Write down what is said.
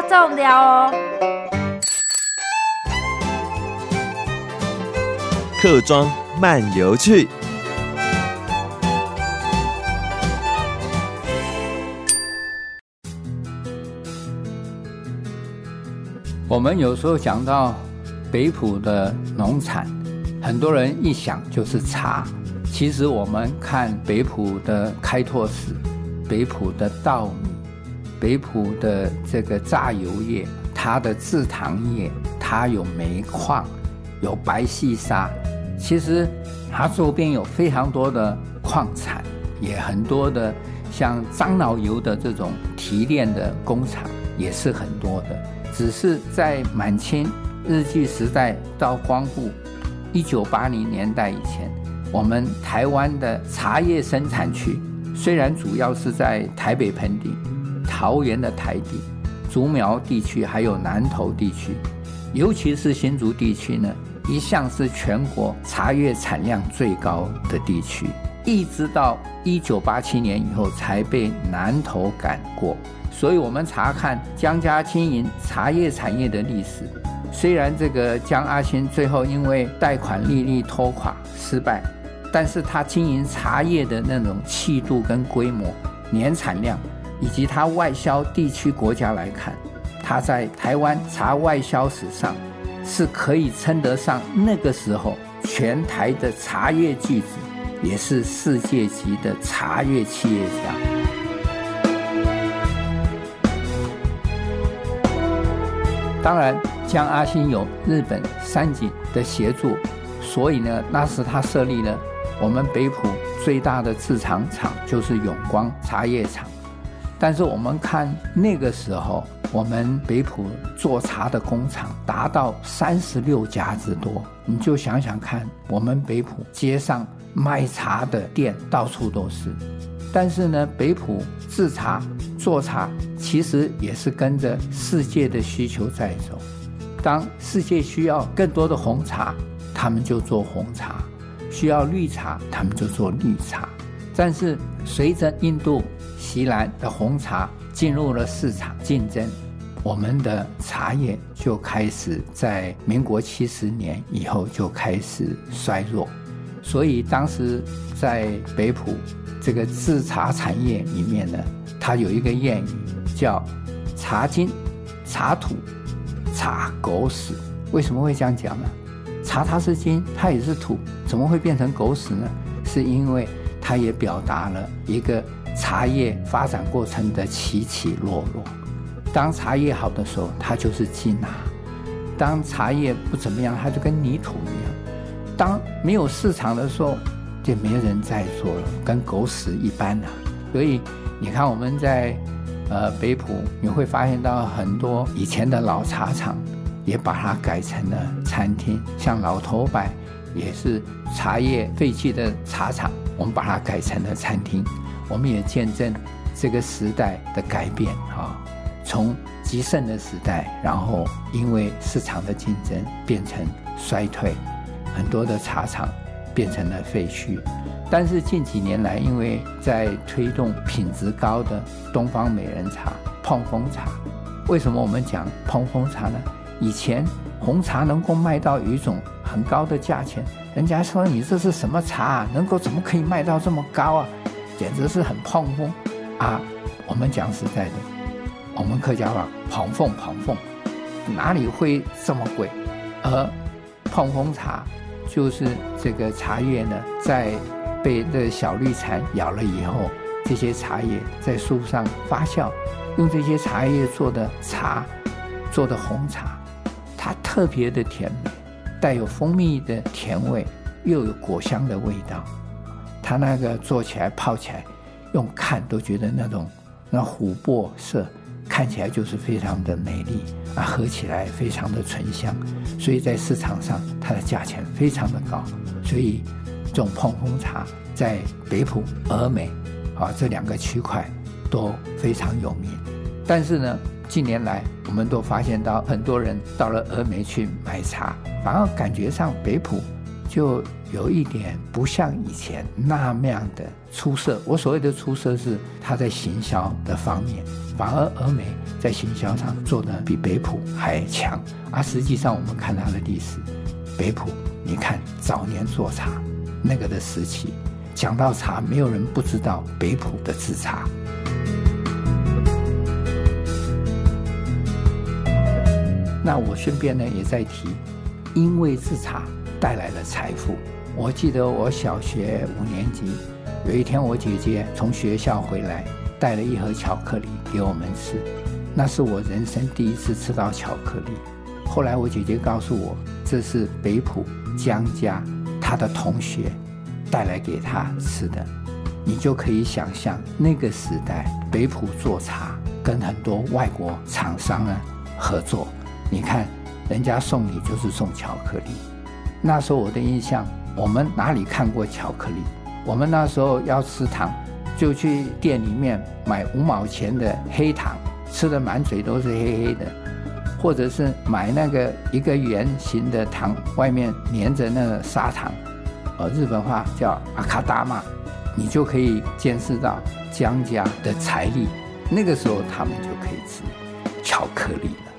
大众聊哦。客庄漫游去。我们有时候讲到北埔的农产，很多人一想就是茶。其实我们看北埔的开拓史，北埔的稻米，北埔的这个榨油业，它的制糖业，它有煤矿，有白细沙。其实它周边有非常多的矿产，也很多的像樟脑油的这种提炼的工厂，也是很多的。只是在满清日据时代到光复一九八零年代以前，我们台湾的茶叶生产区虽然主要是在台北盆地、桃园的台地、竹苗地区，还有南投地区，尤其是新竹地区呢，一向是全国茶叶产量最高的地区，一直到一九八七年以后才被南投赶过。所以，我们查看江家经营茶叶产业的历史。虽然这个江阿新最后因为贷款利率拖垮失败，但是他经营茶叶的那种气度跟规模、年产量，以及他外销地区国家来看，他在台湾茶外销史上是可以称得上那个时候全台的茶叶巨子，也是世界级的茶叶企业家。当然，江阿新有日本三井的协助，所以呢，那时他设立了我们北埔最大的制糖厂，就是永光茶叶厂。但是我们看那个时候，我们北普做茶的工厂达到三十六家之多，你就想想看，我们北普街上卖茶的店到处都是。但是呢，北普制茶做茶其实也是跟着世界的需求在走。当世界需要更多的红茶，他们就做红茶；需要绿茶，他们就做绿茶。但是随着印度、锡兰的红茶进入了市场竞争，我们的茶叶就开始在民国七十年以后就开始衰弱。所以当时在北埔。这个制茶产业里面呢，它有一个谚语叫“茶金、茶土、茶狗屎”。为什么会这样讲呢？茶它是金，它也是土，怎么会变成狗屎呢？是因为它也表达了一个茶叶发展过程的起起落落。当茶叶好的时候，它就是金啊；当茶叶不怎么样，它就跟泥土一样。当没有市场的时候，就没人再做了，跟狗屎一般呐。所以你看，我们在呃北埔，你会发现到很多以前的老茶厂，也把它改成了餐厅。像老头柏也是茶叶废弃的茶厂，我们把它改成了餐厅。我们也见证这个时代的改变啊，从极盛的时代，然后因为市场的竞争变成衰退，很多的茶厂。变成了废墟，但是近几年来，因为在推动品质高的东方美人茶、碰风茶。为什么我们讲碰风茶呢？以前红茶能够卖到一种很高的价钱，人家说你这是什么茶啊？能够怎么可以卖到这么高啊？简直是很胖风啊！我们讲实在的，我们客家话胖凤胖凤，哪里会这么贵？而膨风茶。就是这个茶叶呢，在被这小绿蝉咬了以后，这些茶叶在树上发酵，用这些茶叶做的茶，做的红茶，它特别的甜美，带有蜂蜜的甜味，又有果香的味道。它那个做起来泡起来，用看都觉得那种那琥珀色。看起来就是非常的美丽啊，喝起来非常的醇香，所以在市场上它的价钱非常的高，所以这种膨风茶在北普、峨眉啊这两个区块都非常有名。但是呢，近年来我们都发现到很多人到了峨眉去买茶，反而感觉上北埔就有一点不像以前那么样的出色。我所谓的出色是他在行销的方面，反而峨眉在行销上做的比北普还强。而实际上，我们看他的历史，北普，你看早年做茶那个的时期，讲到茶，没有人不知道北普的制茶。那我顺便呢也在提，因为制茶。带来了财富。我记得我小学五年级，有一天我姐姐从学校回来，带了一盒巧克力给我们吃，那是我人生第一次吃到巧克力。后来我姐姐告诉我，这是北浦江家他的同学带来给他吃的。你就可以想象那个时代北浦做茶跟很多外国厂商呢合作，你看人家送礼就是送巧克力。那时候我的印象，我们哪里看过巧克力？我们那时候要吃糖，就去店里面买五毛钱的黑糖，吃的满嘴都是黑黑的，或者是买那个一个圆形的糖，外面粘着那个砂糖，呃，日本话叫阿卡达玛，你就可以见识到江家的财力。那个时候他们就可以吃巧克力了。